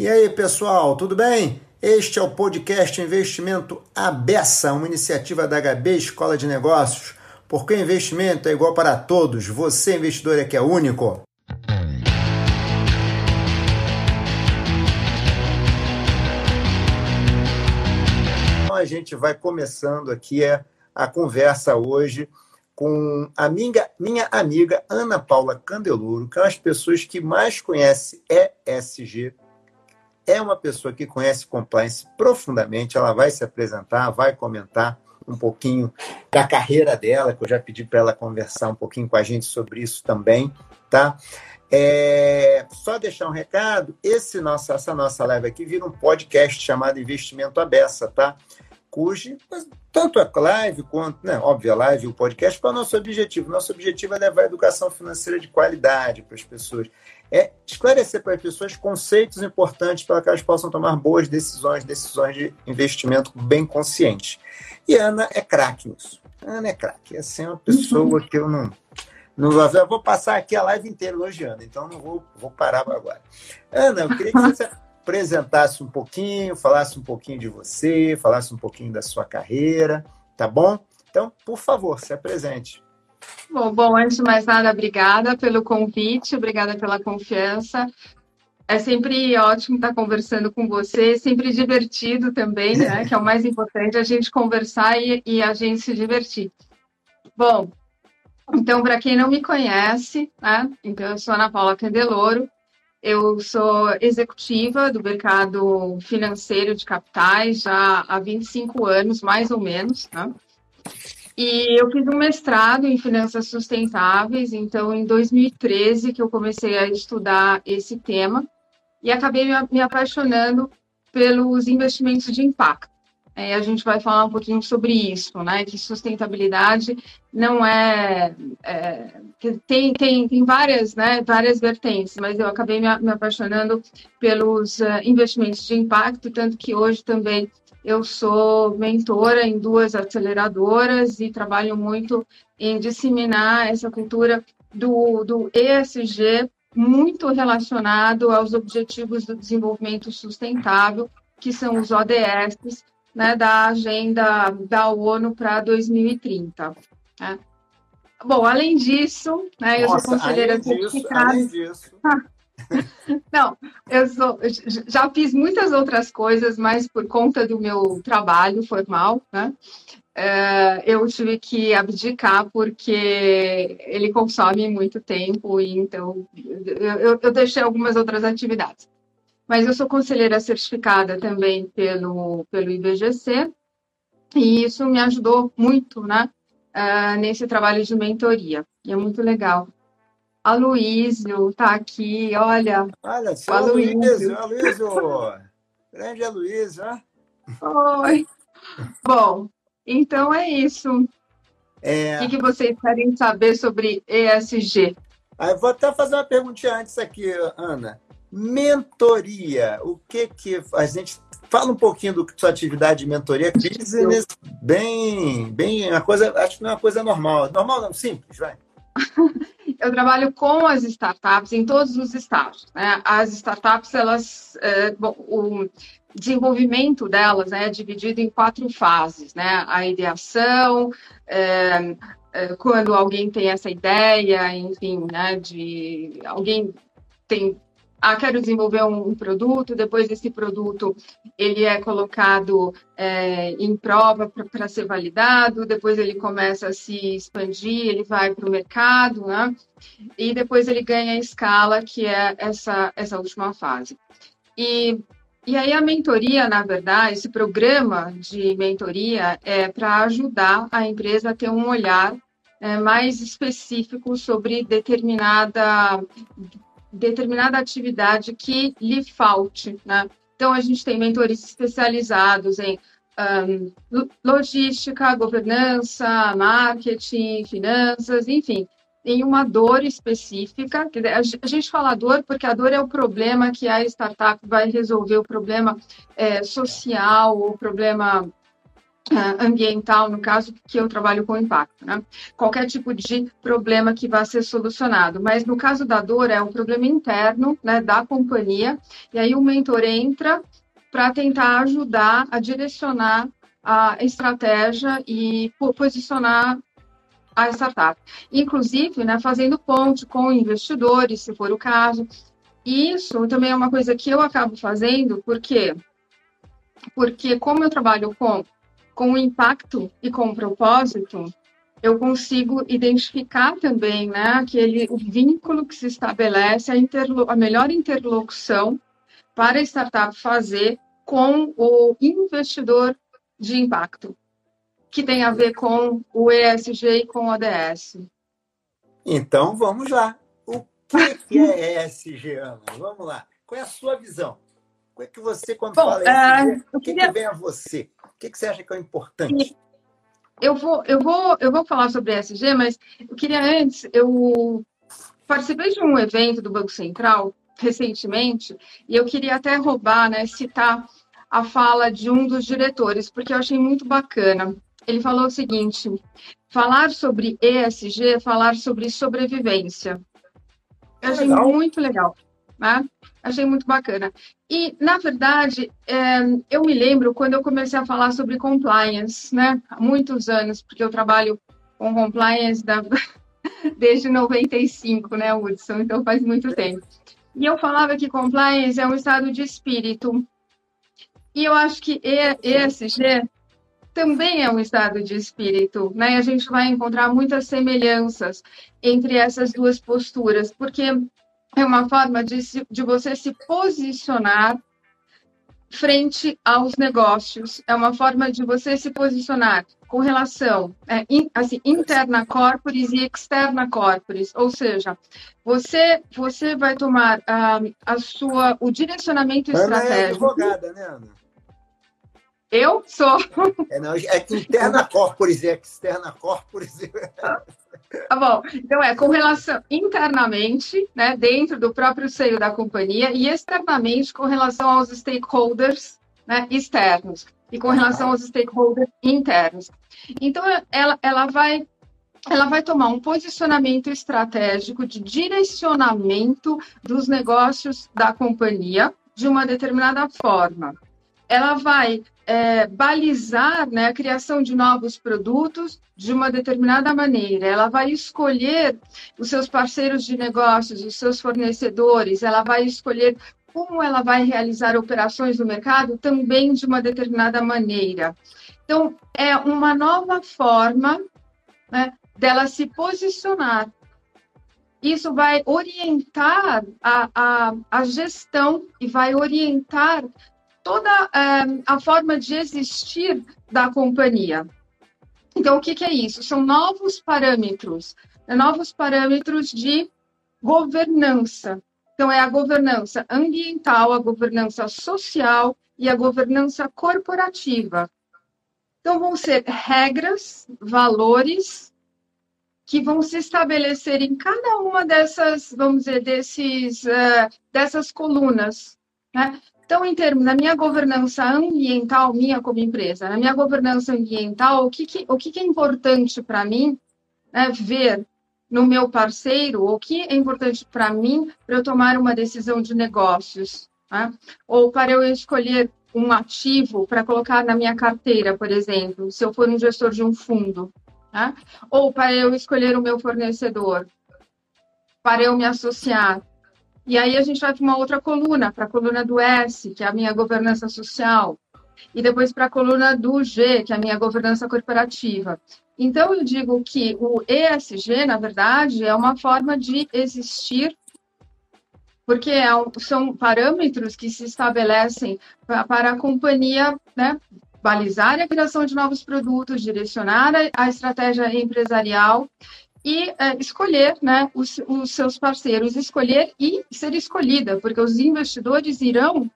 E aí, pessoal, tudo bem? Este é o podcast Investimento Abessa, uma iniciativa da HB Escola de Negócios. Porque o investimento é igual para todos. Você, investidor, é que é único. Então, a gente vai começando aqui a conversa hoje com a minha, minha amiga Ana Paula Candeluro, que é uma das pessoas que mais conhece ESG. É uma pessoa que conhece compliance profundamente. Ela vai se apresentar, vai comentar um pouquinho da carreira dela, que eu já pedi para ela conversar um pouquinho com a gente sobre isso também, tá? É, só deixar um recado, esse nossa, essa nossa live aqui vira um podcast chamado Investimento Abessa, tá? cujo tanto a live quanto, né, óbvio, a live e o podcast, qual é o nosso objetivo? Nosso objetivo é levar a educação financeira de qualidade para as pessoas. É esclarecer para as pessoas conceitos importantes para que elas possam tomar boas decisões, decisões de investimento bem conscientes. E Ana é craque nisso. Ana é craque. Assim, é uma pessoa que eu não. não vou, eu vou passar aqui a live inteira elogiando, então não vou, vou parar agora. Ana, eu queria que você apresentasse um pouquinho, falasse um pouquinho de você, falasse um pouquinho da sua carreira, tá bom? Então, por favor, se apresente. Bom, bom, antes de mais nada, obrigada pelo convite, obrigada pela confiança. É sempre ótimo estar conversando com você, sempre divertido também, né? Que é o mais importante, a gente conversar e, e a gente se divertir. Bom, então, para quem não me conhece, né? Então, eu sou Ana Paula Candeloro, eu sou executiva do mercado financeiro de capitais já há 25 anos, mais ou menos. Né? E eu fiz um mestrado em finanças sustentáveis, então em 2013 que eu comecei a estudar esse tema e acabei me apaixonando pelos investimentos de impacto. É, a gente vai falar um pouquinho sobre isso, né? Que sustentabilidade não é, é tem, tem, tem várias, né, várias vertentes, mas eu acabei me, me apaixonando pelos uh, investimentos de impacto, tanto que hoje também eu sou mentora em duas aceleradoras e trabalho muito em disseminar essa cultura do, do ESG muito relacionado aos Objetivos do Desenvolvimento Sustentável, que são os ODS, né, da agenda da ONU para 2030. Né? Bom, além disso, né, Nossa, eu sou conselheira certificada. Além disso. Não, eu sou, já fiz muitas outras coisas, mas por conta do meu trabalho formal, né, é, eu tive que abdicar porque ele consome muito tempo e então eu, eu deixei algumas outras atividades mas eu sou conselheira certificada também pelo, pelo IBGC, e isso me ajudou muito, né, uh, nesse trabalho de mentoria, e é muito legal. A Luísio está aqui, olha. Olha, seu Aloysio, Aloysio, grande Aloysio, né? Oi. Bom, então é isso. É... O que, que vocês querem saber sobre ESG? Ah, eu vou até fazer uma perguntinha antes aqui, Ana. Mentoria, o que que a gente fala um pouquinho do sua atividade de mentoria, business bem, bem uma coisa, acho que não é uma coisa normal, normal não, simples, vai. Eu trabalho com as startups em todos os estágios. Né? As startups, elas, é, bom, o desenvolvimento delas né, é dividido em quatro fases, né? A ideação, é, é, quando alguém tem essa ideia, enfim, né, de alguém tem ah, quero desenvolver um, produto, depois esse produto ele é colocado é, em prova para ser validado, depois ele começa a se expandir, ele vai para o mercado, né? E depois ele ganha a escala, que é essa, essa última fase. E, e aí a mentoria, na verdade, esse programa de mentoria é para ajudar a empresa a ter um olhar é, mais específico sobre determinada determinada atividade que lhe falte, né? Então, a gente tem mentores especializados em um, logística, governança, marketing, finanças, enfim, em uma dor específica. A gente fala dor porque a dor é o problema que a startup vai resolver, o problema é, social, o problema ambiental, no caso que eu trabalho com impacto, né? Qualquer tipo de problema que vá ser solucionado. Mas no caso da dor, é um problema interno, né, da companhia, e aí o mentor entra para tentar ajudar a direcionar a estratégia e posicionar a startup. Inclusive, né, fazendo ponte com investidores, se for o caso. Isso também é uma coisa que eu acabo fazendo, porque porque como eu trabalho com com impacto e com propósito, eu consigo identificar também né, aquele, o vínculo que se estabelece, a, interlo, a melhor interlocução para a startup fazer com o investidor de impacto, que tem a ver com o ESG e com o ODS. Então, vamos lá. O que é ESG, Ana? Vamos lá. Qual é a sua visão? O é que você, quando Bom, fala ESG, uh, o que, queria... que vem a você? Que, que você acha que é importante? Eu vou, eu vou, eu vou falar sobre ESG, mas eu queria antes, eu participei de um evento do Banco Central recentemente e eu queria até roubar, né, citar a fala de um dos diretores, porque eu achei muito bacana. Ele falou o seguinte: falar sobre ESG é falar sobre sobrevivência. Eu achei legal. muito legal. Né? Achei muito bacana. E, na verdade, é, eu me lembro quando eu comecei a falar sobre compliance, né? Há muitos anos, porque eu trabalho com compliance da... desde 95, né, Hudson? Então faz muito tempo. E eu falava que compliance é um estado de espírito. E eu acho que ESG também é um estado de espírito, né? E a gente vai encontrar muitas semelhanças entre essas duas posturas, porque é uma forma de, de você se posicionar frente aos negócios, é uma forma de você se posicionar com relação é, in, assim, interna corporis e externa corporis, ou seja, você você vai tomar ah, a sua o direcionamento Ana estratégico. É advogada, né, Ana? Eu sou. É, não, é interna corporis e externa corporis. Tá bom. Então, é com relação internamente, né, dentro do próprio seio da companhia, e externamente com relação aos stakeholders né, externos e com relação aos stakeholders internos. Então, ela, ela vai ela vai tomar um posicionamento estratégico de direcionamento dos negócios da companhia de uma determinada forma. Ela vai é, balizar né, a criação de novos produtos de uma determinada maneira. Ela vai escolher os seus parceiros de negócios, os seus fornecedores, ela vai escolher como ela vai realizar operações no mercado também de uma determinada maneira. Então, é uma nova forma né, dela se posicionar. Isso vai orientar a, a, a gestão e vai orientar toda uh, a forma de existir da companhia. Então, o que, que é isso? São novos parâmetros, né? novos parâmetros de governança. Então, é a governança ambiental, a governança social e a governança corporativa. Então, vão ser regras, valores que vão se estabelecer em cada uma dessas, vamos dizer, desses, uh, dessas colunas. Né? Então, em termos da minha governança ambiental, minha como empresa, na minha governança ambiental, o que, que o que, que é importante para mim né, ver no meu parceiro, o que é importante para mim para eu tomar uma decisão de negócios, né? ou para eu escolher um ativo para colocar na minha carteira, por exemplo, se eu for um gestor de um fundo, né? ou para eu escolher o meu fornecedor, para eu me associar, e aí a gente vai para uma outra coluna, para a coluna do S, que é a minha governança social, e depois para a coluna do G, que é a minha governança corporativa. Então, eu digo que o ESG, na verdade, é uma forma de existir, porque é um, são parâmetros que se estabelecem para, para a companhia né, balizar a criação de novos produtos, direcionar a, a estratégia empresarial e é, escolher né, os, os, seus parceiros, escolher e ser escolhida, porque os investidores irão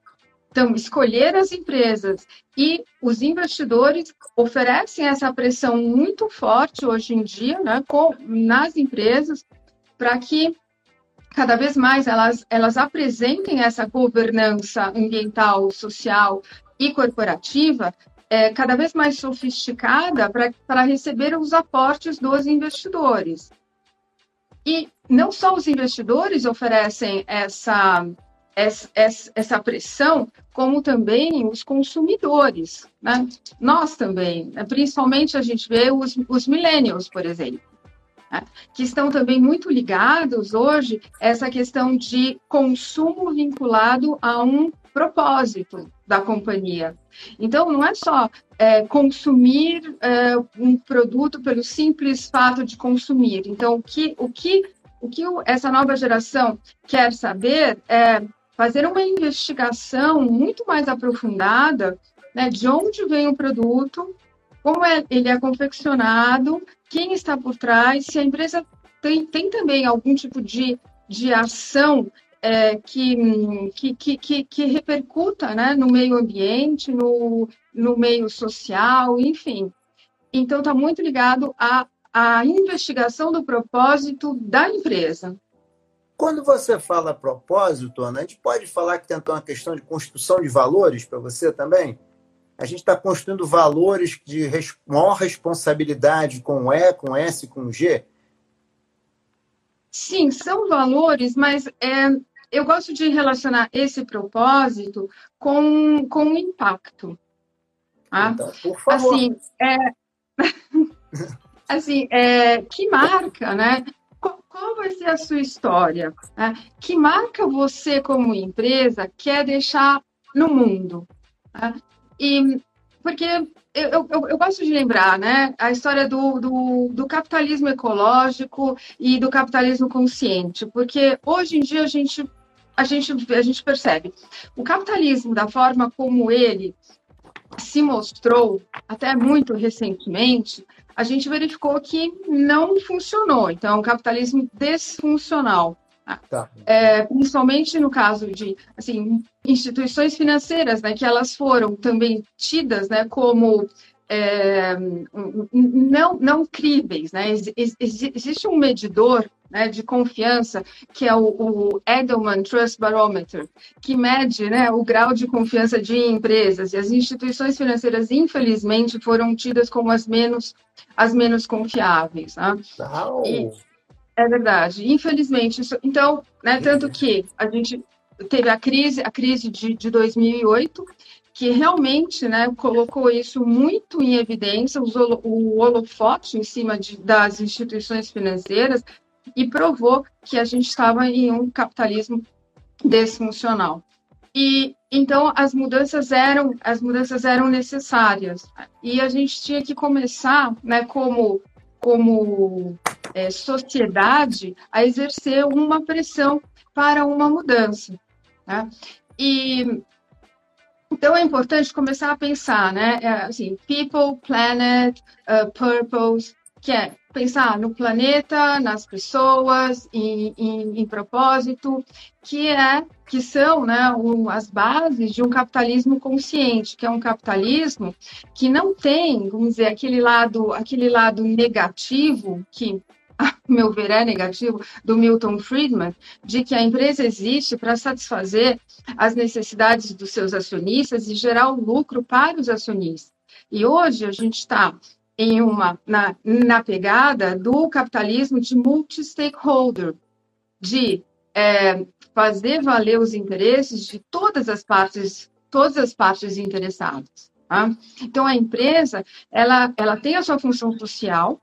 então escolher as empresas. E os investidores oferecem essa pressão muito forte hoje em dia né, com, nas empresas para que cada vez mais elas, elas apresentem essa governança ambiental, social e corporativa é, cada vez mais sofisticada para receber os aportes dos investidores. E não só os investidores oferecem essa, essa, essa pressão, como também os consumidores. Né? Nós também, né? principalmente a gente vê os, os millennials, por exemplo, né? que estão também muito ligados hoje a essa questão de consumo vinculado a um propósito da companhia. Então, não é só é, consumir é, um produto pelo simples fato de consumir. Então, o que, o que, o que essa nova geração quer saber é fazer uma investigação muito mais aprofundada né, de onde vem o produto, como é, ele é confeccionado, quem está por trás, se a empresa tem, tem também algum tipo de, de ação é, que, que, que, que, repercuta né, no meio ambiente, no, no meio social, enfim. Então, está muito ligado à, à investigação do propósito da empresa. Quando você fala propósito, Ana, a gente pode falar que tem uma questão de construção de valores para você também? A gente está construindo valores de maior responsabilidade com E, com S, com G? Sim, são valores, mas é, eu gosto de relacionar esse propósito com, com o impacto. Tá? Então, por favor. Assim, é, assim é, que marca, né? Qual, vai ser a sua história? Né? Que marca você, como empresa, quer deixar no mundo? Né? E porque eu, eu, eu, gosto de lembrar né, a história do, do, do, capitalismo ecológico e do capitalismo consciente, porque hoje em dia a gente a gente, a gente percebe. O capitalismo, da forma como ele se mostrou, até muito recentemente, a gente verificou que não funcionou. Então, é um capitalismo desfuncional. Tá. É, principalmente no caso de assim, instituições financeiras, né, que elas foram também tidas né, como é, não, não críveis. Né? Ex existe um medidor né, de confiança, que é o, o, Edelman Trust Barometer, que mede né, o grau de confiança de empresas. E as instituições financeiras, infelizmente, foram tidas como as menos, as menos confiáveis. Né? E, é verdade. Infelizmente, isso, então, né, tanto que a gente teve a crise, a crise de, de 2008, que realmente né, colocou isso muito em evidência, usou o holofote em cima de, das instituições financeiras, e provou que a gente estava em um capitalismo desfuncional. E então as mudanças eram as mudanças eram necessárias e a gente tinha que começar, né, como como é, sociedade, a exercer uma pressão para uma mudança. Né? E então é importante começar a pensar, né? É, assim, people, planet, uh, purpose, que é pensar no planeta, nas pessoas, em, em, em propósito, que é que são né, as bases de um capitalismo consciente, que é um capitalismo que não tem, vamos dizer, aquele lado, aquele lado negativo que a meu ver, é negativo, do Milton Friedman, de que a empresa existe para satisfazer as necessidades dos seus acionistas e gerar o lucro para os acionistas. E hoje a gente está em uma na, na pegada do capitalismo de multi-stakeholder, de é, fazer valer os interesses de todas as partes, todas as partes interessadas. Tá? Então a empresa ela, ela tem a sua função social?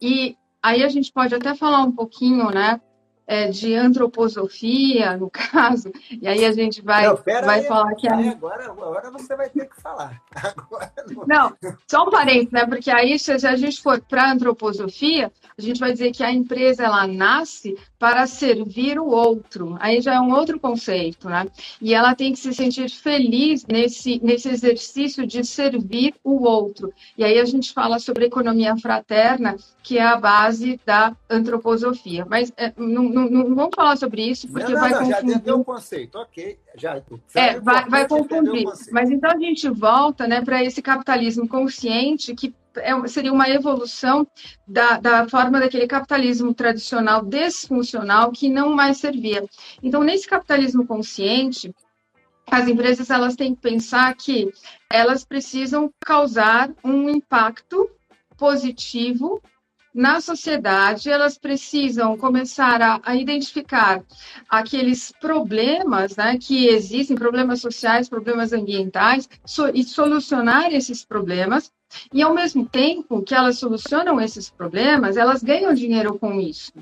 E aí a gente pode até falar um pouquinho, né? É, de antroposofia, no caso, e aí a gente vai, não, vai aí, falar que... A... Agora, agora você vai ter que falar. Agora não... não, só um parênteses, né? Porque aí, se a gente for para antroposofia, a gente vai dizer que a empresa, ela nasce para servir o outro. Aí já é um outro conceito, né? E ela tem que se sentir feliz nesse, nesse exercício de servir o outro. E aí a gente fala sobre economia fraterna, que é a base da antroposofia. Mas é, não não, não, vamos falar sobre isso, porque não, não, vai não, confundir. Já entendeu o conceito, ok. Já, é, vai, vai confundir. Mas então a gente volta né, para esse capitalismo consciente que é, seria uma evolução da, da forma daquele capitalismo tradicional desfuncional que não mais servia. Então, nesse capitalismo consciente, as empresas elas têm que pensar que elas precisam causar um impacto positivo na sociedade, elas precisam começar a, a identificar aqueles problemas né, que existem, problemas sociais, problemas ambientais, so, e solucionar esses problemas. E, ao mesmo tempo que elas solucionam esses problemas, elas ganham dinheiro com isso.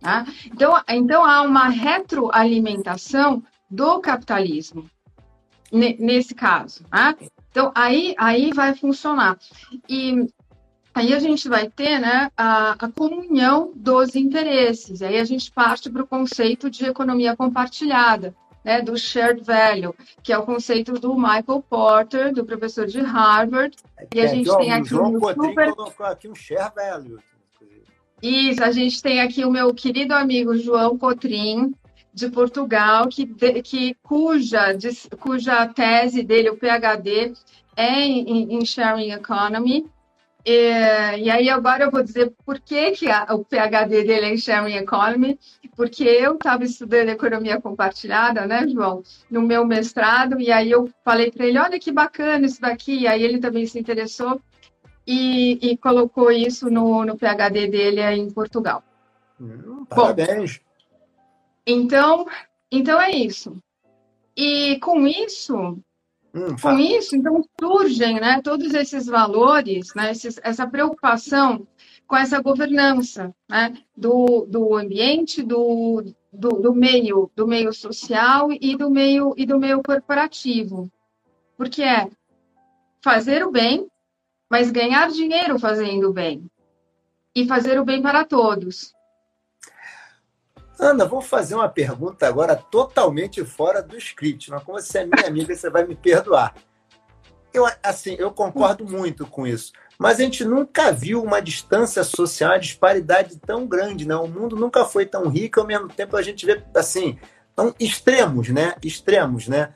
Tá? Então, então, há uma retroalimentação do capitalismo, nesse caso. Tá? Então, aí, aí vai funcionar. E Aí a gente vai ter né, a, a comunhão dos interesses. Aí a gente parte para o conceito de economia compartilhada, né, do shared value, que é o conceito do Michael Porter, do professor de Harvard. É, e a gente é, tem aqui João um super... colocou aqui um share value. Isso, a gente tem aqui o meu querido amigo João Cotrim, de Portugal, que, que cuja, de, cuja tese dele, o PhD, é em, em Sharing Economy. E, e, aí agora eu vou dizer por que, que a, o PhD dele é em Sharing Economy, porque eu estava estudando economia compartilhada, né, João, no meu mestrado, e aí eu falei para ele, olha que bacana isso daqui, e aí ele também se interessou e, e colocou isso no, no PhD dele em Portugal. Hum, parabéns! Bom, então, então é isso. E com isso, Hum, Com isso, então, surgem né, todos esses valores, né, esses, essa preocupação com essa governança né, do, do ambiente, do, do, do, meio, do meio social e do meio, e do meio corporativo. Porque é fazer o bem, mas ganhar dinheiro fazendo o bem. E fazer o bem para todos. Ana, vou fazer uma pergunta agora totalmente fora do script, mas como você é minha amiga, você vai me perdoar. Eu, assim, eu concordo muito com isso, mas a gente nunca viu uma distância social, uma disparidade tão grande, né? O mundo nunca foi tão rico, ao mesmo tempo a gente vê, assim, tão extremos, né? Extremos, né?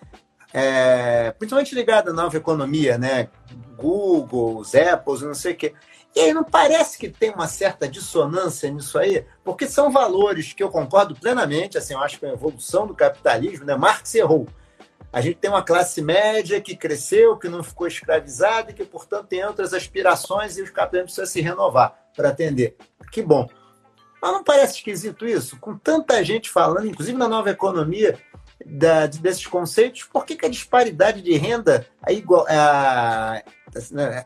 É, principalmente ligado à nova economia, né? Google, Apple, não sei o quê. E aí não parece que tem uma certa dissonância nisso aí? Porque são valores que eu concordo plenamente, assim, eu acho que é a evolução do capitalismo, né? Marx errou. A gente tem uma classe média que cresceu, que não ficou escravizada e que, portanto, tem outras aspirações e os capitalistas precisam se renovar para atender. Que bom. Mas não parece esquisito isso? Com tanta gente falando, inclusive na nova economia, da, desses conceitos, por que, que a disparidade de renda, a, igual, a,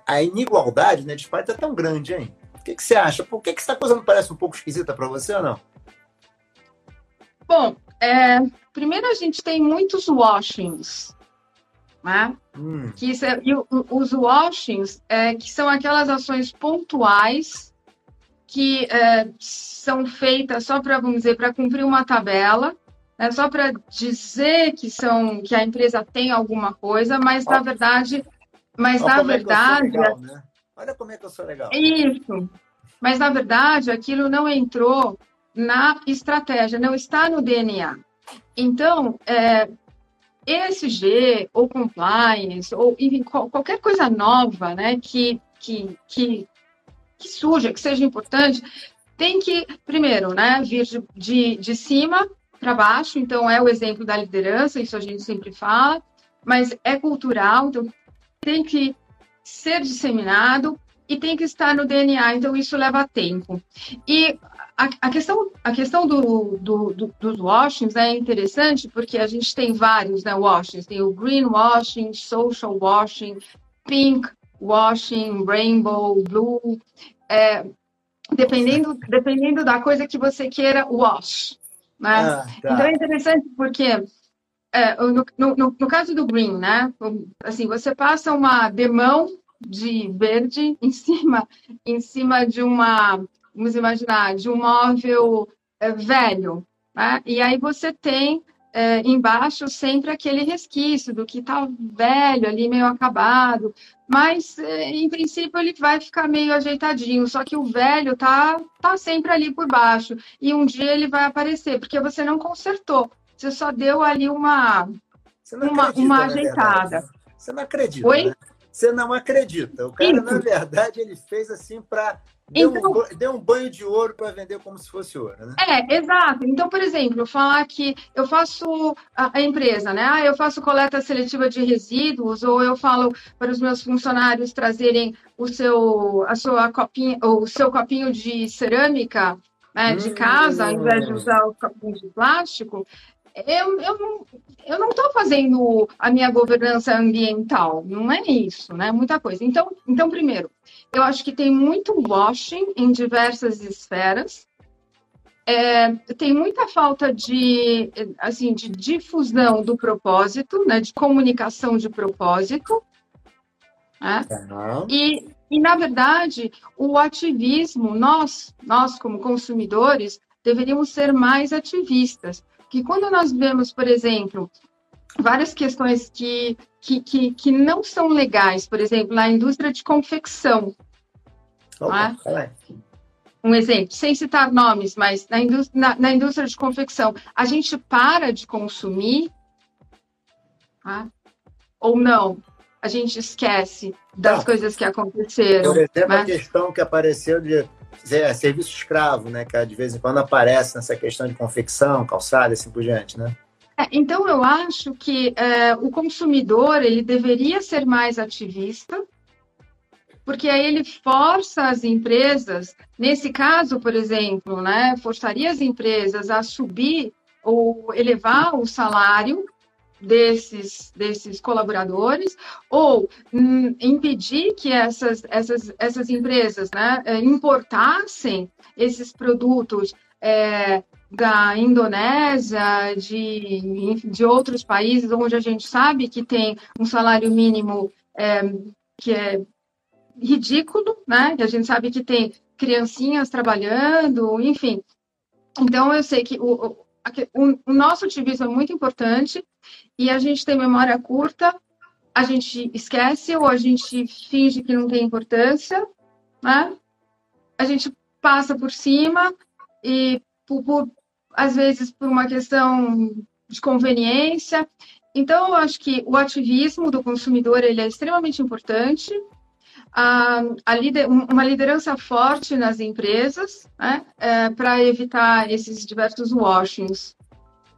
a inigualdade, né, a disparidade é tão grande, hein? O que, que você acha? Por que, que essa coisa não parece um pouco esquisita para você ou não? Bom, é, primeiro a gente tem muitos washings, né? Hum. Que é, os washings, é, que são aquelas ações pontuais que é, são feitas só para, vamos dizer, para cumprir uma tabela, né? só para dizer que são que a empresa tem alguma coisa, mas na verdade mas Olha na verdade. É legal, né? Olha como é que eu sou legal. Isso. Mas na verdade, aquilo não entrou na estratégia, não está no DNA. Então, é, ESG ou compliance, ou enfim, qualquer coisa nova né, que, que, que, que surja, que seja importante, tem que, primeiro, né, vir de, de, de cima para baixo. Então, é o exemplo da liderança, isso a gente sempre fala, mas é cultural, então tem que ser disseminado e tem que estar no DNA, então isso leva tempo. E a, a questão, a questão do, do, do, dos washings é interessante porque a gente tem vários né, washings, tem o green washing, social washing, pink washing, rainbow, blue, é, dependendo, dependendo da coisa que você queira wash. Né? Ah, tá. Então é interessante porque é, no, no, no, caso do green, né? Assim, você passa uma demão de verde em cima, em cima de uma, vamos imaginar, de um móvel é, velho, né? E aí você tem é, embaixo sempre aquele resquício do que está velho ali, meio acabado, mas é, em princípio ele vai ficar meio ajeitadinho, só que o velho tá, tá sempre ali por baixo, e um dia ele vai aparecer, porque você não consertou. Você só deu ali uma, uma, uma ajeitada. Você não acredita. Oi? Né? Você não acredita. O cara, na verdade, ele fez assim para Deu, então, um, deu um banho de ouro para vender como se fosse ouro, né? É, exato. Então, por exemplo, falar que eu faço a, empresa, né? Ah, eu faço coleta seletiva de resíduos, ou eu falo para os meus funcionários trazerem o seu, a sua copinha, o seu copinho de cerâmica né, de casa, ao invés de hum. usar o copinho de plástico eu, eu não eu não estou fazendo a minha governança ambiental, não é isso, né? Muita coisa. Então, então, primeiro, eu acho que tem muito washing em diversas esferas. É, tem muita falta de, assim, de difusão do propósito, né? De comunicação de propósito. Né? Uhum. E, e, na verdade, o ativismo, nós, nós como consumidores, deveríamos ser mais ativistas que quando nós vemos, por exemplo, várias questões que, que, que, que não são legais, por exemplo, na indústria de confecção. Opa, é? Um exemplo, sem citar nomes, mas na indústria, na, na indústria de confecção, a gente para de consumir tá? ou não? A gente esquece das coisas que aconteceram. Por exemplo, mas... a questão que apareceu de é, serviço escravo, né? Que de vez em quando aparece nessa questão de confecção, calçada, assim por diante, né? É, então eu acho que é, o consumidor ele deveria ser mais ativista, porque aí ele força as empresas, nesse caso, por exemplo, né, forçaria as empresas a subir ou elevar o salário desses, desses colaboradores ou hum, impedir que essas, essas, essas empresas né, é, importassem esses produtos é, da Indonésia, de, de outros países onde a gente sabe que tem um salário mínimo é, que é ridículo, né? E a gente sabe que tem criancinhas trabalhando, enfim. Então, eu sei que o, o, nosso ativismo é muito importante e a gente tem memória curta, a gente esquece ou a gente finge que não tem importância, né? A gente passa por cima e, por, por às vezes, por uma questão de conveniência. Então, eu acho que o ativismo do consumidor ele é extremamente importante. A, a lider, uma liderança forte nas empresas né, é, para evitar esses diversos washings.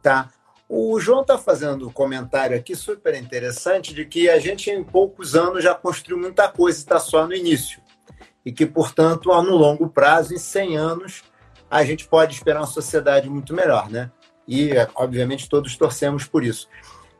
Tá. O João está fazendo um comentário aqui super interessante de que a gente, em poucos anos, já construiu muita coisa e está só no início. E que, portanto, no longo prazo, em 100 anos, a gente pode esperar uma sociedade muito melhor, né? E, obviamente, todos torcemos por isso.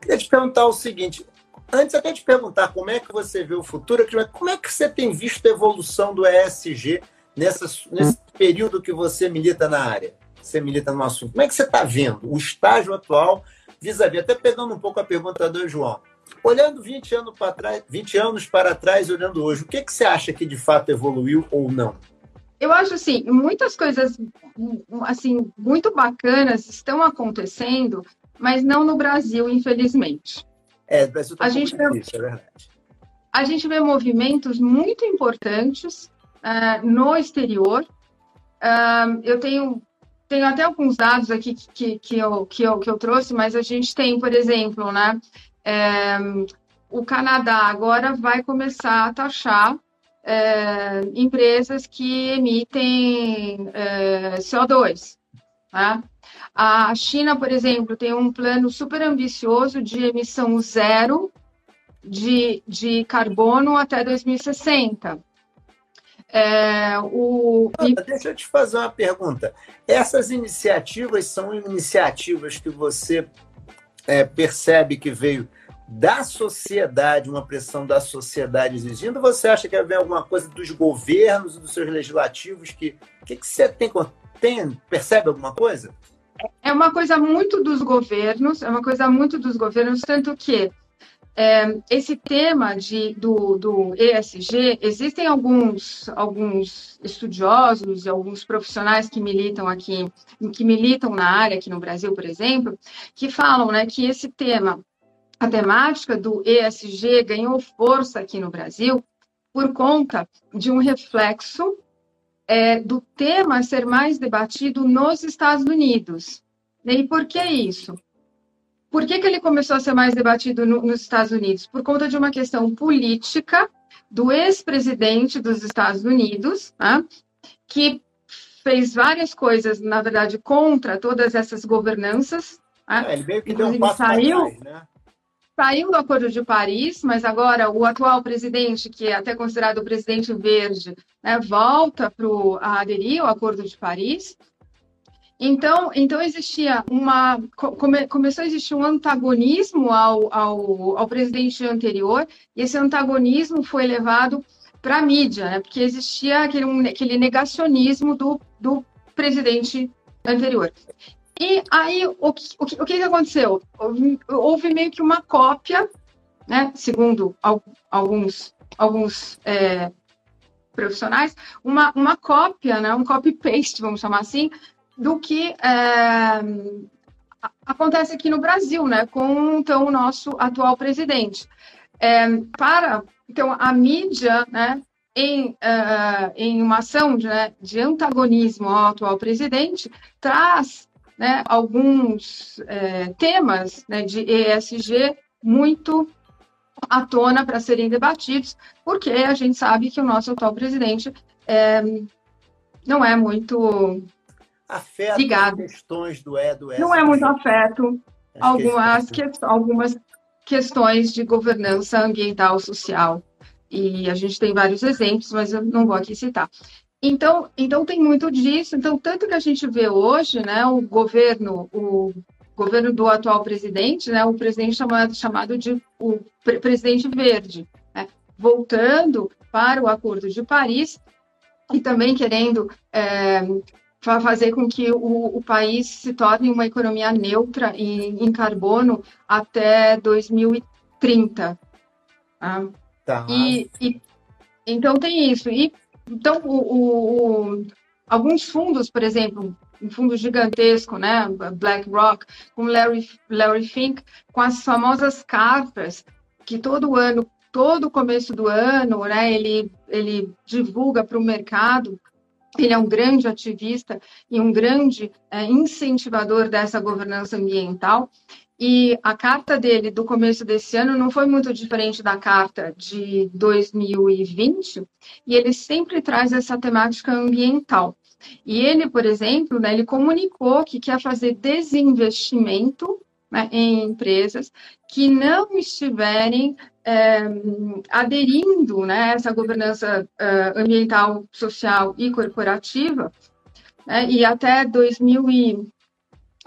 Queria te perguntar o seguinte: antes até de perguntar como é que você vê o futuro, como é que você tem visto a evolução do ESG nessa, nesse período que você milita na área? você milita no assunto. Como é que você está vendo o estágio atual vis-à-vis? Até pegando um pouco a pergunta do João. Olhando 20 anos para trás, 20 anos para trás e olhando hoje, o que, que você acha que de fato evoluiu ou não? Eu acho assim, muitas coisas assim muito bacanas estão acontecendo, mas não no Brasil, infelizmente. É, o Brasil está vê, difícil, é verdade. A gente vê movimentos muito importantes uh, no exterior. Uh, eu tenho tenho até alguns dados aqui que, que, eu, que, eu, que eu trouxe, mas a gente tem, por exemplo, né, é, o Canadá agora vai começar a taxar é, empresas que emitem é, CO2. Né? A China, por exemplo, tem um plano super ambicioso de emissão zero de, de carbono até 2060. É, o... Deixa eu te fazer uma pergunta. Essas iniciativas são iniciativas que você é, percebe que veio da sociedade, uma pressão da sociedade exigindo? Você acha que haver alguma coisa dos governos dos seus legislativos que, que, que você tem, tem, percebe alguma coisa? É uma coisa muito dos governos, é uma coisa muito dos governos, tanto que é, esse tema de, do, do ESG, existem alguns, alguns estudiosos e alguns profissionais que militam aqui, que militam na área aqui no Brasil, por exemplo, que falam né, que esse tema, a temática do ESG ganhou força aqui no Brasil por conta de um reflexo é, do tema ser mais debatido nos Estados Unidos. E por que isso? por que, que ele começou a ser mais debatido no, nos Estados Unidos? Por conta de uma questão política do ex-presidente dos Estados Unidos, né, que fez várias coisas, na verdade, contra todas essas governanças. Né? É, ele meio que deu um passo saiu, trás, né? Saiu do Acordo de Paris, mas agora o atual presidente, que é até considerado o presidente verde, né, volta pro, a aderir ao Acordo de Paris. Então, então existia uma come, começou a existir um antagonismo ao, ao, ao presidente anterior e esse antagonismo foi levado para a mídia, né? porque existia aquele, aquele negacionismo do, do presidente anterior. E aí, o que, o que, o que aconteceu? Houve, houve, meio que uma cópia, né, segundo alguns, alguns é, profissionais, uma, uma cópia, né, um copy-paste, vamos chamar assim, do que é, acontece aqui no Brasil, né, com então, o nosso atual presidente. É, para então a mídia, né, em, uh, em uma ação de, né, de, antagonismo ao atual presidente, traz né, alguns é, temas né, de ESG muito à tona para serem debatidos, porque a gente sabe que o nosso atual presidente é, não é muito afeto ligado. questões do E, do S. Não é muito afeto algumas, que, algumas questões de governança ambiental social. E a gente tem vários exemplos, mas eu não vou aqui citar. Então, então tem muito disso. Então, tanto que a gente vê hoje, né, o governo, o governo do atual presidente, né, o presidente chamado, chamado de o pre presidente verde, né, voltando para o Acordo de Paris e também querendo é, fazer com que o, o, país se torne uma economia neutra em, em carbono até 2030. Tá? Tá. E, e, então tem isso. E, então, o, o, alguns fundos, por exemplo, um fundo gigantesco, né, BlackRock, com Larry, Larry Fink, com as famosas cartas que todo ano, todo começo do ano, né, ele, ele divulga para o mercado ele é um grande ativista e um grande é, incentivador dessa governança ambiental. E a carta dele do começo desse ano não foi muito diferente da carta de 2020, e ele sempre traz essa temática ambiental. E ele, por exemplo, né, ele comunicou que quer fazer desinvestimento né, em empresas que não estiverem é, aderindo né, a essa governança uh, ambiental, social e corporativa, né, e até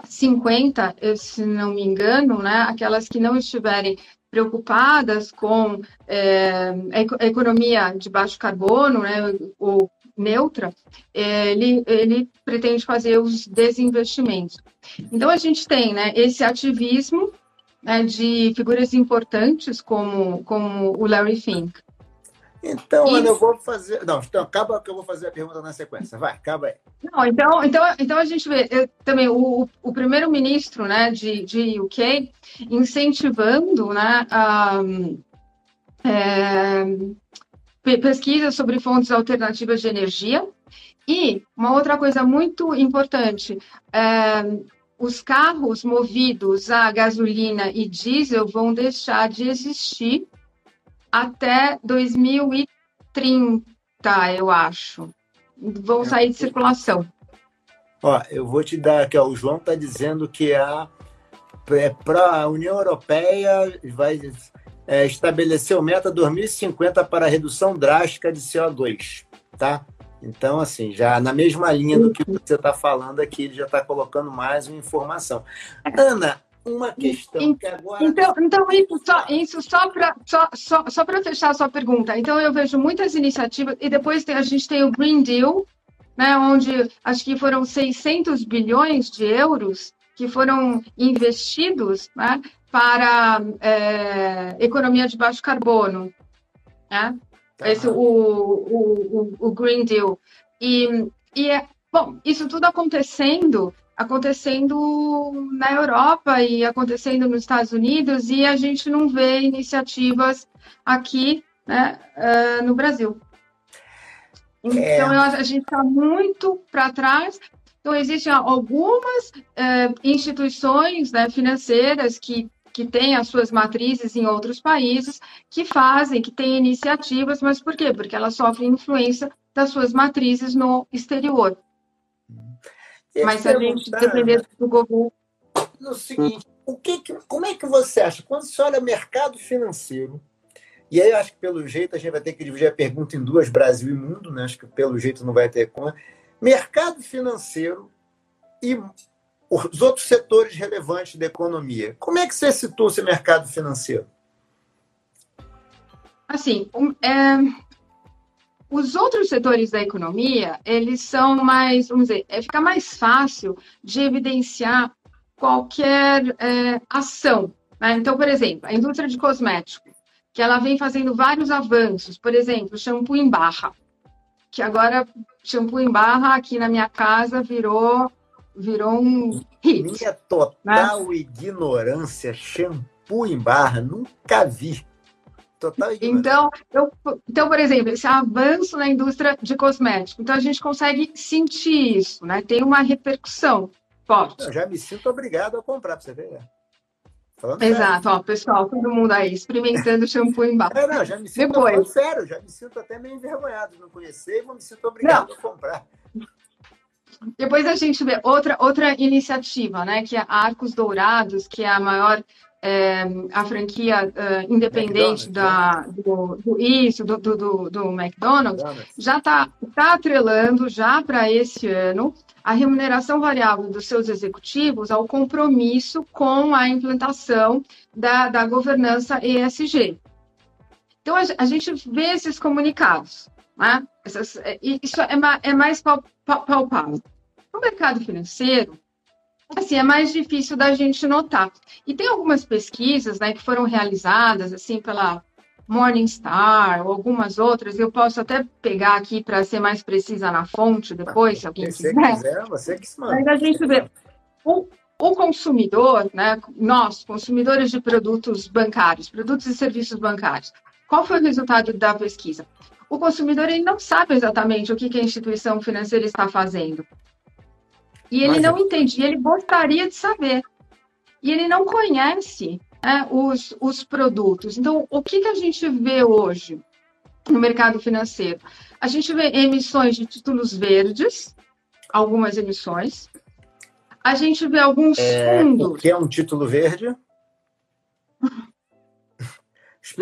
2050, se não me engano, né, aquelas que não estiverem preocupadas com é, a economia de baixo carbono, né, ou neutra, ele, ele pretende fazer os desinvestimentos. Então, a gente tem né, esse ativismo né, de figuras importantes como, como o Larry Fink. Então, e... eu vou fazer. Não, então acaba que eu vou fazer a pergunta na sequência. Vai, acaba aí. Não, então, então, então a gente vê eu, também o, o primeiro-ministro né, de, de UK incentivando né, a, é, pesquisa sobre fontes alternativas de energia. E uma outra coisa muito importante, é, os carros movidos a gasolina e diesel vão deixar de existir até 2030, eu acho. Vão é. sair de circulação. Ó, eu vou te dar aqui, ó, o João está dizendo que a é, para a União Europeia vai é, estabelecer o meta 2050 para a redução drástica de CO2, tá? Então, assim, já na mesma linha do que você está falando aqui, ele já está colocando mais uma informação. Ana, uma questão que agora. Então, então isso só, isso só para só, só, só fechar a sua pergunta. Então, eu vejo muitas iniciativas, e depois tem, a gente tem o Green Deal, né, onde acho que foram 600 bilhões de euros que foram investidos né, para é, economia de baixo carbono. Né? Tá. Esse, o, o, o, Green Deal. E, e é, bom, isso tudo acontecendo, acontecendo na Europa e acontecendo nos Estados Unidos, e a gente não vê iniciativas aqui né, uh, no Brasil. Então, é. a gente está muito para trás. Então, existem algumas eh, instituições né, financeiras que, que têm as suas matrizes em outros países, que fazem, que têm iniciativas, mas por quê? Porque elas sofrem influência das suas matrizes no exterior. Mas se a gente depender do governo. No seguinte, o que, como é que você acha? Quando você olha mercado financeiro, e aí eu acho que pelo jeito a gente vai ter que dividir a pergunta em duas, Brasil e mundo, né? Acho que pelo jeito não vai ter como mercado financeiro e os outros setores relevantes da economia. Como é que você citou esse mercado financeiro? Assim, é, os outros setores da economia, eles são mais, vamos dizer, é, fica mais fácil de evidenciar qualquer é, ação. Né? Então, por exemplo, a indústria de cosméticos, que ela vem fazendo vários avanços, por exemplo, shampoo em barra que agora shampoo em barra aqui na minha casa virou virou um hit. Minha total né? ignorância, shampoo em barra, nunca vi. Total então, eu, então, por exemplo, esse avanço na indústria de cosméticos, então a gente consegue sentir isso, né? Tem uma repercussão forte. Eu já me sinto obrigado a comprar, para você ver. Falando Exato, sério. ó, pessoal, todo mundo aí experimentando shampoo em barra. É, não, já me sinto Depois. sério, já me sinto até meio envergonhado de não conhecer, mas me sinto obrigado não. a comprar. Depois a gente vê outra, outra iniciativa, né, que é Arcos Dourados, que é a maior é, a franquia uh, independente da, né? do, do, isso, do, do, do McDonald's, McDonald's, já está tá atrelando já para esse ano a remuneração variável dos seus executivos ao compromisso com a implantação da, da governança ESG. Então, a, a gente vê esses comunicados, né? Essas, é, isso é, é mais palpável. No mercado financeiro, assim, é mais difícil da gente notar. E tem algumas pesquisas né, que foram realizadas assim pela Morningstar ou algumas outras, eu posso até pegar aqui para ser mais precisa na fonte depois, se alguém quiser. quiser você que se manda. Mas a gente vê o, o consumidor, né, nós, consumidores de produtos bancários, produtos e serviços bancários, qual foi o resultado da pesquisa? O consumidor ele não sabe exatamente o que, que a instituição financeira está fazendo. E ele Mas... não entende, e ele gostaria de saber. E ele não conhece né, os, os produtos. Então, o que, que a gente vê hoje no mercado financeiro? A gente vê emissões de títulos verdes, algumas emissões. A gente vê alguns é, fundos. O que é um título verde?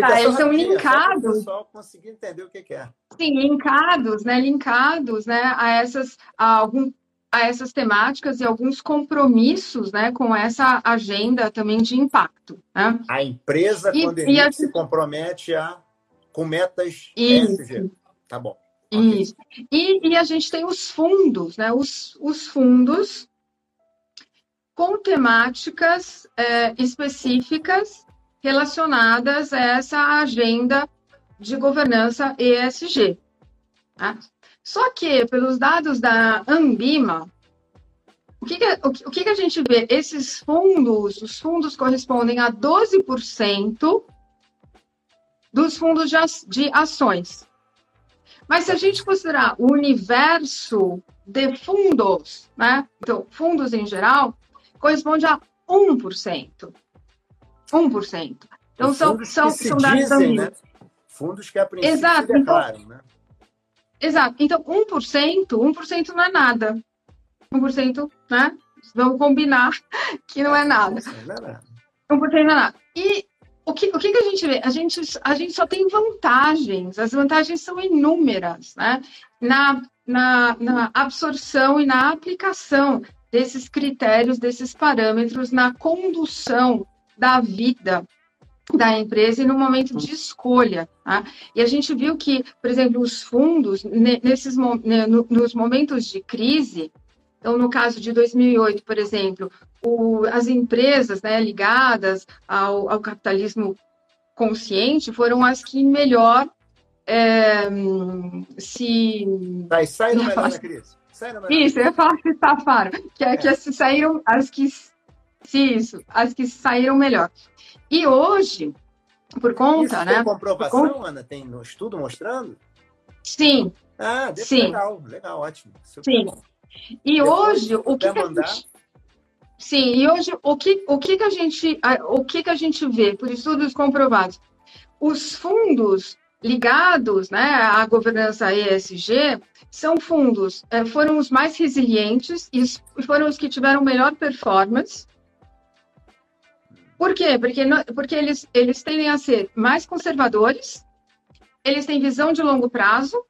Tá, eles são linkados. O pessoal conseguir entender o que, é. Sim, linkados, né? Linkados, né? A essas, a algum a essas temáticas e alguns compromissos né, com essa agenda também de impacto. Né? A empresa, e, quando e a... se compromete a, com metas ESG. Tá bom. Isso. E, e, a gente tem os fundos, né? Os, os fundos com temáticas é, específicas relacionadas a essa agenda de governança ESG. Tá? Só que, pelos dados da Ambima, o que, que, o que, que, a gente vê? Esses fundos, os fundos correspondem a 12% dos fundos de, ações. Mas se a gente considerar o universo de fundos, né? Então, fundos em geral, corresponde a 1%. 1%. Então, são, são, são dados dizem, né? Fundos que a princípio Exato. declaram, então, né? Exato. Então, 1%, 1% não é nada. 1%, né? Vamos combinar que não é nada. 1% não é nada. 1% não é nada. E o que, o que, que a gente vê? A gente, a gente só tem vantagens. As vantagens são inúmeras, né? Na, na, na absorção e na aplicação desses critérios, desses parâmetros na condução da vida da empresa e no momento de escolha. Tá? E a gente viu que, por exemplo, os fundos, nesses, nos momentos de crise, então, no caso de 2008, por exemplo, o, as empresas né, ligadas ao, ao, capitalismo consciente foram as que melhor é, se. Tá, saíram melhor na crise. Isso, eu ia falar que safaram, que, é. que saíram as que. Isso, as que saíram melhor. E hoje, por conta, Isso né? Tem comprovação, conta... Ana? Tem no estudo mostrando? Sim. Ah, Sim. legal, legal, ótimo. Super Sim. Bom. E hoje, o que, que a gente... Sim, e hoje o que, o que, que a gente o que, que a gente vê por estudos comprovados? Os fundos ligados né, à governança ESG são fundos, é, foram os mais resilientes e foram os que tiveram melhor performance. Por quê? Porque, porque eles, eles tendem a ser mais conservadores, eles têm visão de longo prazo,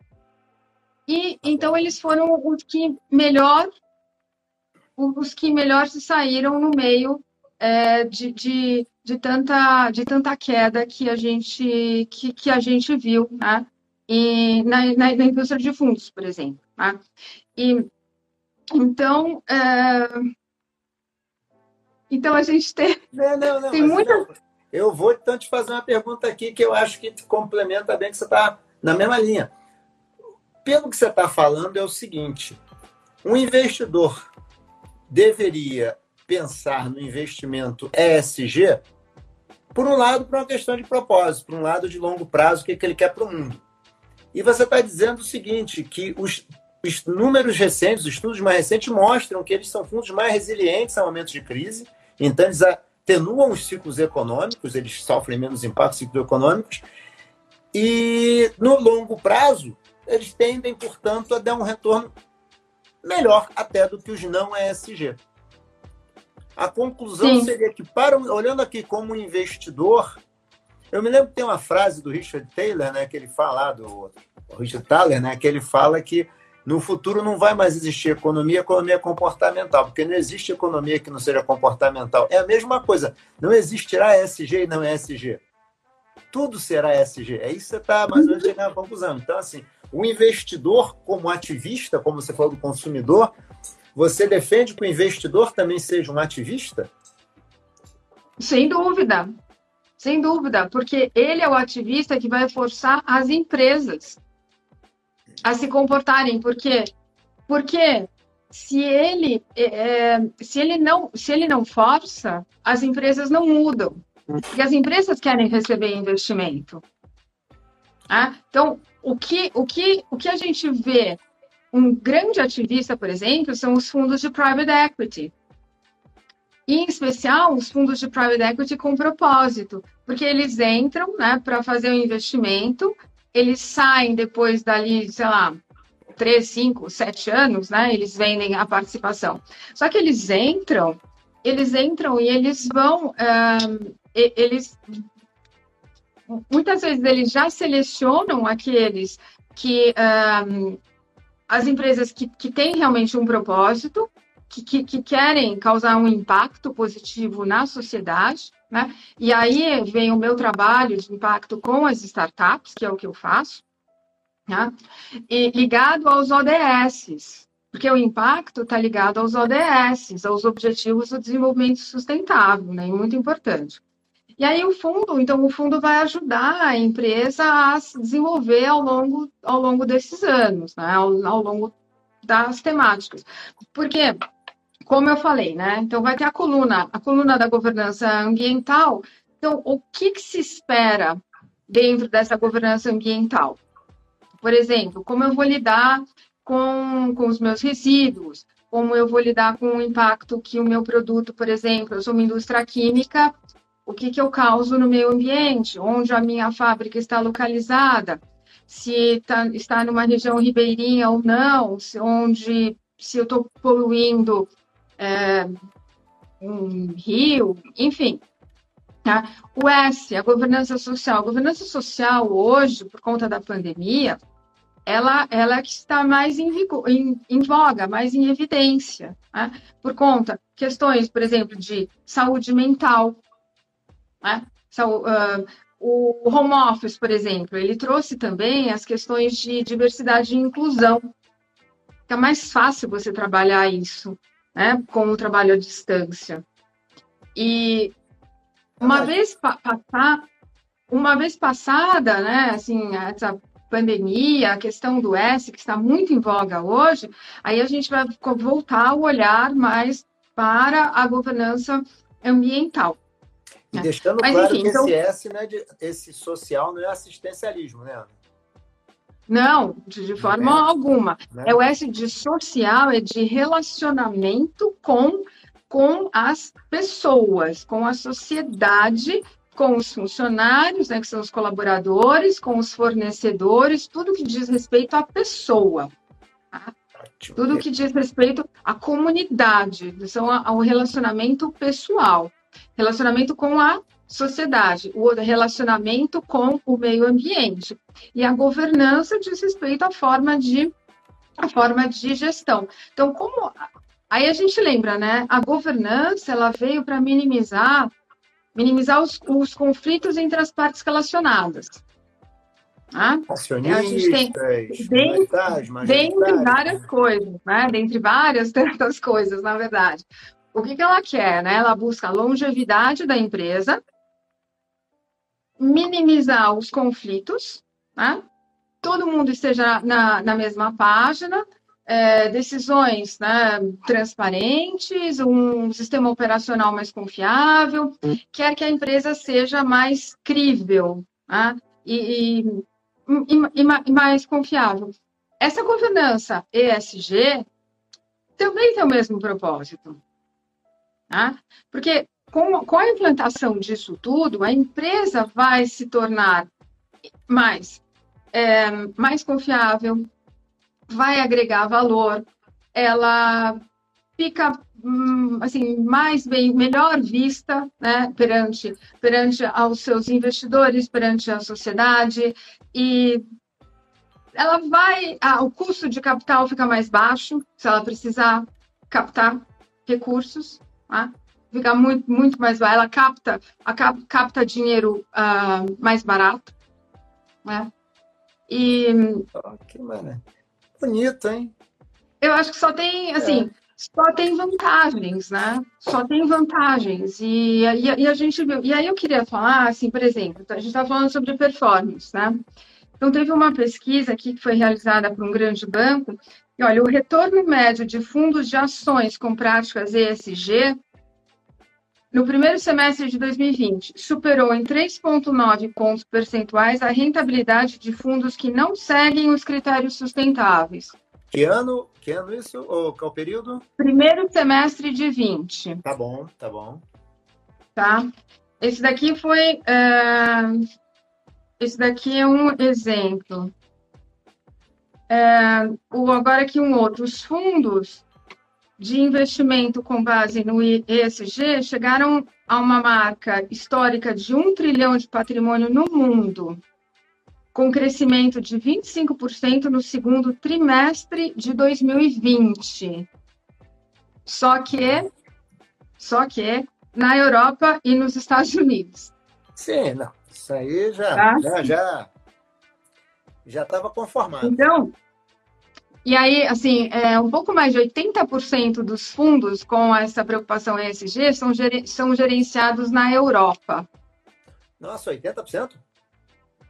e então eles foram os que melhor os que melhor se saíram no meio é, de, de, de, tanta, de tanta queda que a gente, que, que a gente viu né? e na, na, na indústria de fundos, por exemplo. Né? E, então, é, então a gente tem, não, não, não, tem muita... Eu vou então te fazer uma pergunta aqui que eu acho que complementa bem que você está na mesma linha. Pelo que você está falando, é o seguinte: um investidor deveria pensar no investimento ESG, por um lado, por uma questão de propósito, por um lado de longo prazo, o que, que ele quer para o mundo. E você está dizendo o seguinte, que os números recentes, os estudos mais recentes mostram que eles são fundos mais resilientes a momentos de crise, então eles atenuam os ciclos econômicos, eles sofrem menos impactos econômicos, e no longo prazo, eles tendem, portanto, a dar um retorno melhor até do que os não ESG. A conclusão Sim. seria que, para, olhando aqui como investidor, eu me lembro que tem uma frase do Richard Taylor, né, que ele fala, do Richard Thaler, né, que ele fala que no futuro não vai mais existir economia, economia comportamental, porque não existe economia que não seja comportamental. É a mesma coisa. Não existirá ESG e não ESG. Tudo será ESG. É isso que você está mais ou menos chegando à conclusão. Então, assim, o investidor, como ativista, como você falou do consumidor, você defende que o investidor também seja um ativista? Sem dúvida. Sem dúvida, porque ele é o ativista que vai forçar as empresas a se comportarem. Por quê? Porque se ele, é, se ele, não, se ele não força, as empresas não mudam. Porque as empresas querem receber investimento. Ah, então, o que, o, que, o que a gente vê, um grande ativista, por exemplo, são os fundos de private equity. E, em especial, os fundos de private equity com propósito, porque eles entram né, para fazer o investimento, eles saem depois dali, sei lá, três, cinco, sete anos, né? Eles vendem a participação. Só que eles entram, eles entram e eles vão, um, eles muitas vezes eles já selecionam aqueles que as empresas que, que têm realmente um propósito, que, que, que, querem causar um impacto positivo na sociedade, né? E aí vem o meu trabalho de impacto com as startups, que é o que eu faço, né? e ligado aos ODS, porque o impacto está ligado aos ODS, aos Objetivos do Desenvolvimento Sustentável, né? E muito importante. E aí o fundo, então o fundo vai ajudar a empresa a se desenvolver ao longo, ao longo desses anos, né? ao, ao longo das temáticas. Porque, como eu falei, né? Então vai ter a coluna, a coluna da governança ambiental. Então, o que, que se espera dentro dessa governança ambiental? Por exemplo, como eu vou lidar com, com os meus resíduos, como eu vou lidar com o impacto que o meu produto, por exemplo, eu sou uma indústria química, o que, que eu causo no meio ambiente, onde a minha fábrica está localizada, se tá, está numa região ribeirinha ou não, se, onde se eu estou poluindo é, um rio, enfim. Tá? O S, a governança social. A governança social hoje, por conta da pandemia, ela, ela que está mais em, em, em voga, mais em evidência, né? por conta questões, por exemplo, de saúde mental, né? Uh, o home office, por exemplo, ele trouxe também as questões de diversidade e inclusão. É mais fácil você trabalhar isso, né, com o trabalho à distância. E uma vez passar, uma vez passada, né, assim, essa pandemia, a questão do S, que está muito em voga hoje, aí a gente vai voltar o olhar mais para a governança ambiental. E deixando Mas, claro enfim, que então... esse S, né, de, esse social não é assistencialismo, né, Ana? Não, de, de forma é. alguma. Né? É o S de social, é de relacionamento com, com as pessoas, com a sociedade, com os funcionários, né, que são os colaboradores, com os fornecedores, tudo que diz respeito à pessoa. Tá? Tudo que diz respeito à comunidade, são ao relacionamento pessoal, relacionamento com a sociedade, o relacionamento com o meio ambiente. E a governança diz respeito à forma de, à forma de gestão. Então, como. Aí a gente lembra, né? A governança ela veio para minimizar minimizar os, os conflitos entre as partes relacionadas. Tá? A gente tem dentre várias coisas, né? Dentre várias tantas coisas, na verdade. O que, que ela quer? Né? Ela busca a longevidade da empresa, minimizar os conflitos, né? todo mundo esteja na, na mesma página, é, decisões né, transparentes, um sistema operacional mais confiável, quer que a empresa seja mais crível né, e, e, e, e mais confiável. Essa governança ESG também tem o mesmo propósito. Tá? Porque com, com a implantação disso tudo, a empresa vai se tornar mais, é, mais confiável, vai agregar valor, ela fica hum, assim mais bem melhor vista né, perante perante aos seus investidores perante a sociedade e ela vai ah, o custo de capital fica mais baixo se ela precisar captar recursos tá? Fica muito, muito mais barato, ela capta, a, capta dinheiro uh, mais barato, né? E... Oh, que maravilha. Bonito, hein? Eu acho que só tem, assim, é. só tem vantagens, né? Só tem vantagens. E, e, e, a gente viu. E aí eu queria falar, assim, por exemplo, a gente está falando sobre performance, né? Então, teve uma pesquisa aqui que foi realizada por um grande banco, e olha, o retorno médio de fundos de ações com práticas ESG no primeiro semestre de 2020, superou em 3,9 pontos percentuais a rentabilidade de fundos que não seguem os critérios sustentáveis. Que ano? Que ano isso? Ou qual período? Primeiro semestre de 20. Tá bom, tá bom. Tá. Esse daqui foi. Uh, esse daqui é um exemplo. É, o, agora aqui um outro. Os fundos de investimento com base no ESG chegaram a uma marca histórica de um trilhão de patrimônio no mundo, com crescimento de 25% no segundo trimestre de 2020. Só que, só que na Europa e nos Estados Unidos. Sim, não. Isso aí já tá? já já já estava conformado. Então, e aí, assim, é, um pouco mais de 80% dos fundos com essa preocupação ESG são, são gerenciados na Europa. Nossa, 80%?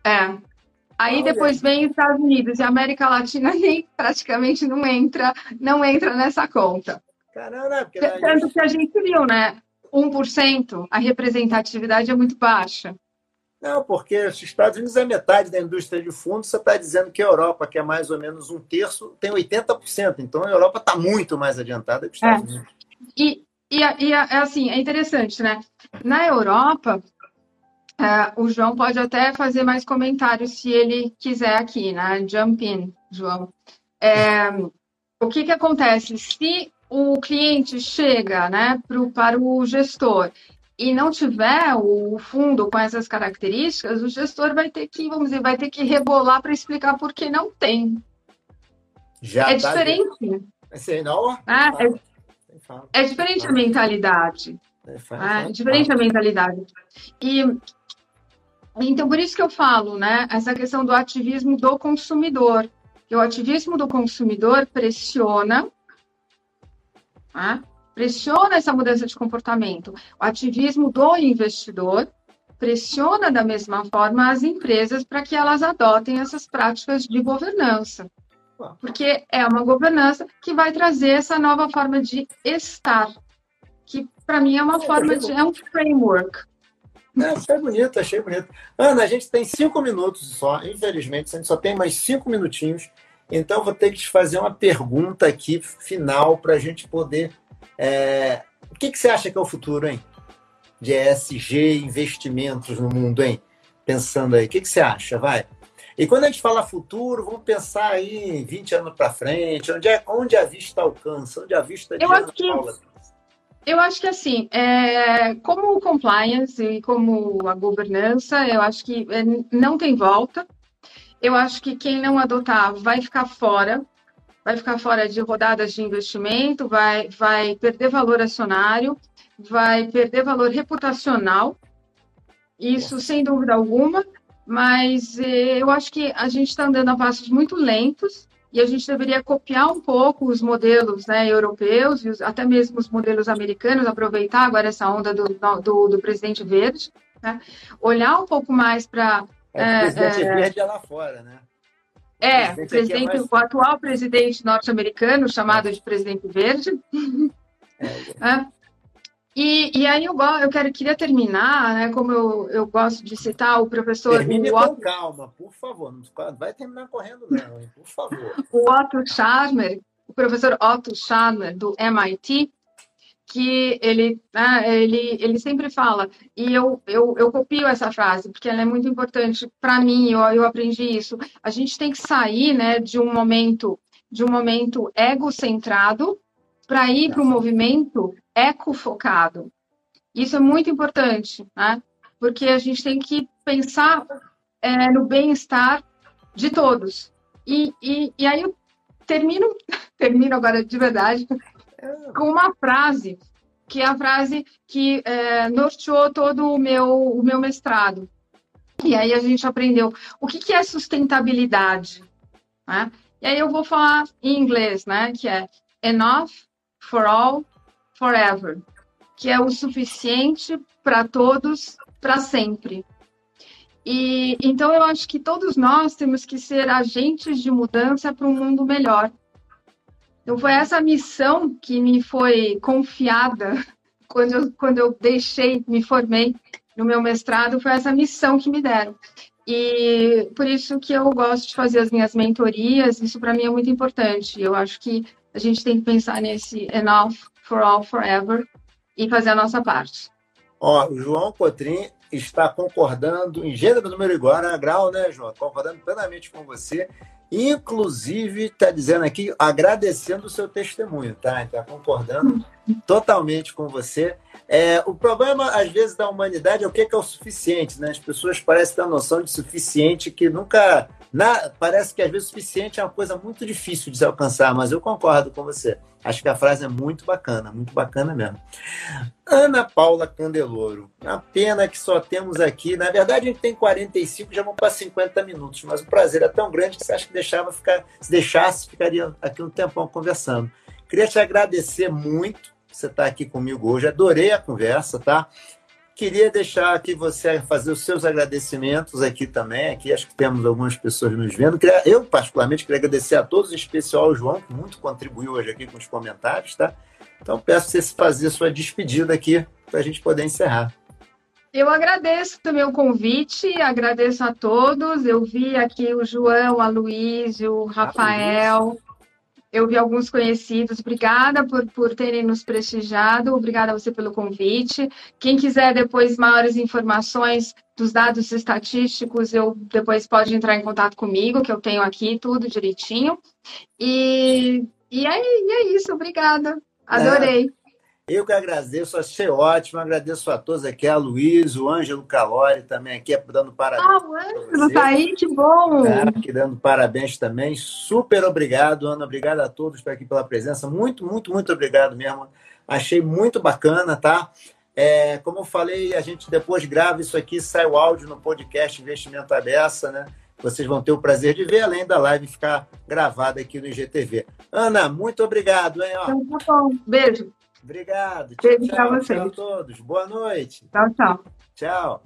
É. Aí Olha. depois vem os Estados Unidos e a América Latina nem praticamente não entra, não entra nessa conta. Caramba, porque Tanto que a gente viu, né? 1%, a representatividade é muito baixa. Não, porque os Estados Unidos é metade da indústria de fundos, você está dizendo que a Europa, que é mais ou menos um terço, tem 80%. Então a Europa está muito mais adiantada que os Estados é. Unidos. E, e, e é assim, é interessante, né? Na Europa, é, o João pode até fazer mais comentários se ele quiser aqui, né? Jump in, João. É, o que, que acontece? Se o cliente chega né, pro, para o gestor e não tiver o fundo com essas características, o gestor vai ter que, vamos dizer, vai ter que rebolar para explicar por que não tem. Já é tá diferente. Assim, não, ah, é, é, diferente a mentalidade. É, é diferente a mentalidade. E então por isso que eu falo, né? Essa questão do ativismo do consumidor. Que o ativismo do consumidor pressiona, né? Pressiona essa mudança de comportamento. O ativismo do investidor pressiona da mesma forma as empresas para que elas adotem essas práticas de governança. Porque é uma governança que vai trazer essa nova forma de estar, que para mim é uma forma de é um framework. É, achei bonito, achei bonito. Ana, a gente tem cinco minutos só, infelizmente, a gente só tem mais cinco minutinhos. Então, vou ter que te fazer uma pergunta aqui final para a gente poder. É... O que, que você acha que é o futuro, hein? De ESG, investimentos no mundo, hein? Pensando aí, o que, que você acha? Vai. E quando a gente fala futuro, vamos pensar aí em 20 anos para frente, onde, é, onde a vista alcança, onde a vista de Eu acho que... Paula eu acho que assim, é, como o compliance e como a governança, eu acho que é, não tem volta. Eu acho que quem não adotar vai ficar fora, vai ficar fora de rodadas de investimento, vai, vai perder valor acionário, vai perder valor reputacional. Isso sem dúvida alguma, mas é, eu acho que a gente está andando a passos muito lentos e a gente deveria copiar um pouco os modelos né, europeus e os, até mesmo os modelos americanos, aproveitar agora essa onda do, do, do presidente verde, né, olhar um pouco mais para. É, o presidente é, verde é lá fora, né? É, o, presidente, é mais... o atual presidente norte-americano, chamado de presidente verde. É, é. E, e aí eu, eu quero, queria terminar, né, como eu, eu gosto de citar o professor... Termine Otto... com calma, por favor. Não vai terminar correndo não, hein? por favor. o Otto Scharmer, o professor Otto Scharmer, do MIT, que ele, né, ele, ele sempre fala, e eu, eu, eu copio essa frase, porque ela é muito importante para mim, eu, eu aprendi isso. A gente tem que sair né, de um momento de um momento egocentrado para ir para o movimento ecofocado. Isso é muito importante, né? Porque a gente tem que pensar é, no bem-estar de todos. E, e, e aí eu termino, termino agora de verdade com uma frase, que é a frase que é, norteou todo o meu, o meu mestrado. E aí a gente aprendeu o que, que é sustentabilidade. Né? E aí eu vou falar em inglês, né? Que é enough for all forever, que é o suficiente para todos para sempre. E então eu acho que todos nós temos que ser agentes de mudança para um mundo melhor. Então foi essa missão que me foi confiada quando eu, quando eu deixei, me formei no meu mestrado, foi essa missão que me deram. E por isso que eu gosto de fazer as minhas mentorias, isso para mim é muito importante. Eu acho que a gente tem que pensar nesse enough for all forever e fazer a nossa parte. Ó, o João Cotrim está concordando em gênero, número né? Grau, né, João? Concordando plenamente com você. Inclusive, está dizendo aqui, agradecendo o seu testemunho, tá? Está concordando totalmente com você. É, o problema, às vezes, da humanidade é o que é o suficiente, né? As pessoas parecem ter a noção de suficiente que nunca. Na, parece que, às vezes, o suficiente é uma coisa muito difícil de se alcançar, mas eu concordo com você. Acho que a frase é muito bacana, muito bacana mesmo. Ana Paula Candeloro. A pena que só temos aqui. Na verdade, a gente tem 45, já vão para 50 minutos, mas o prazer é tão grande que você acha que deixava ficar, se deixasse, ficaria aqui um tempão conversando. Queria te agradecer muito você estar aqui comigo hoje. Adorei a conversa, tá? Queria deixar aqui você fazer os seus agradecimentos aqui também. Aqui acho que temos algumas pessoas nos vendo. Eu, particularmente, queria agradecer a todos, em especial ao João, que muito contribuiu hoje aqui com os comentários, tá? Então, peço você fazer sua despedida aqui para a gente poder encerrar. Eu agradeço também o convite, agradeço a todos. Eu vi aqui o João, a Luiz, o Rafael. Eu vi alguns conhecidos. Obrigada por, por terem nos prestigiado. Obrigada a você pelo convite. Quem quiser depois maiores informações dos dados estatísticos, eu depois pode entrar em contato comigo, que eu tenho aqui tudo direitinho. E, e, é, e é isso. Obrigada. Adorei. É. Eu que agradeço, achei ótimo, agradeço a todos aqui, a Luiz, o Ângelo Calori também aqui, dando parabéns. Ah, o Ângelo tá aí, que bom! Cara, aqui dando parabéns também. Super obrigado, Ana, obrigado a todos por aqui pela presença. Muito, muito, muito obrigado mesmo. Achei muito bacana, tá? É, como eu falei, a gente depois grava isso aqui, sai o áudio no podcast Investimento Abessa, né? Vocês vão ter o prazer de ver, além da live ficar gravada aqui no IGTV. Ana, muito obrigado, hein? Ó. Então, tá bom. Beijo. Obrigado. Beijo para vocês. Tchau a todos. Boa noite. Tchau, tchau. Tchau.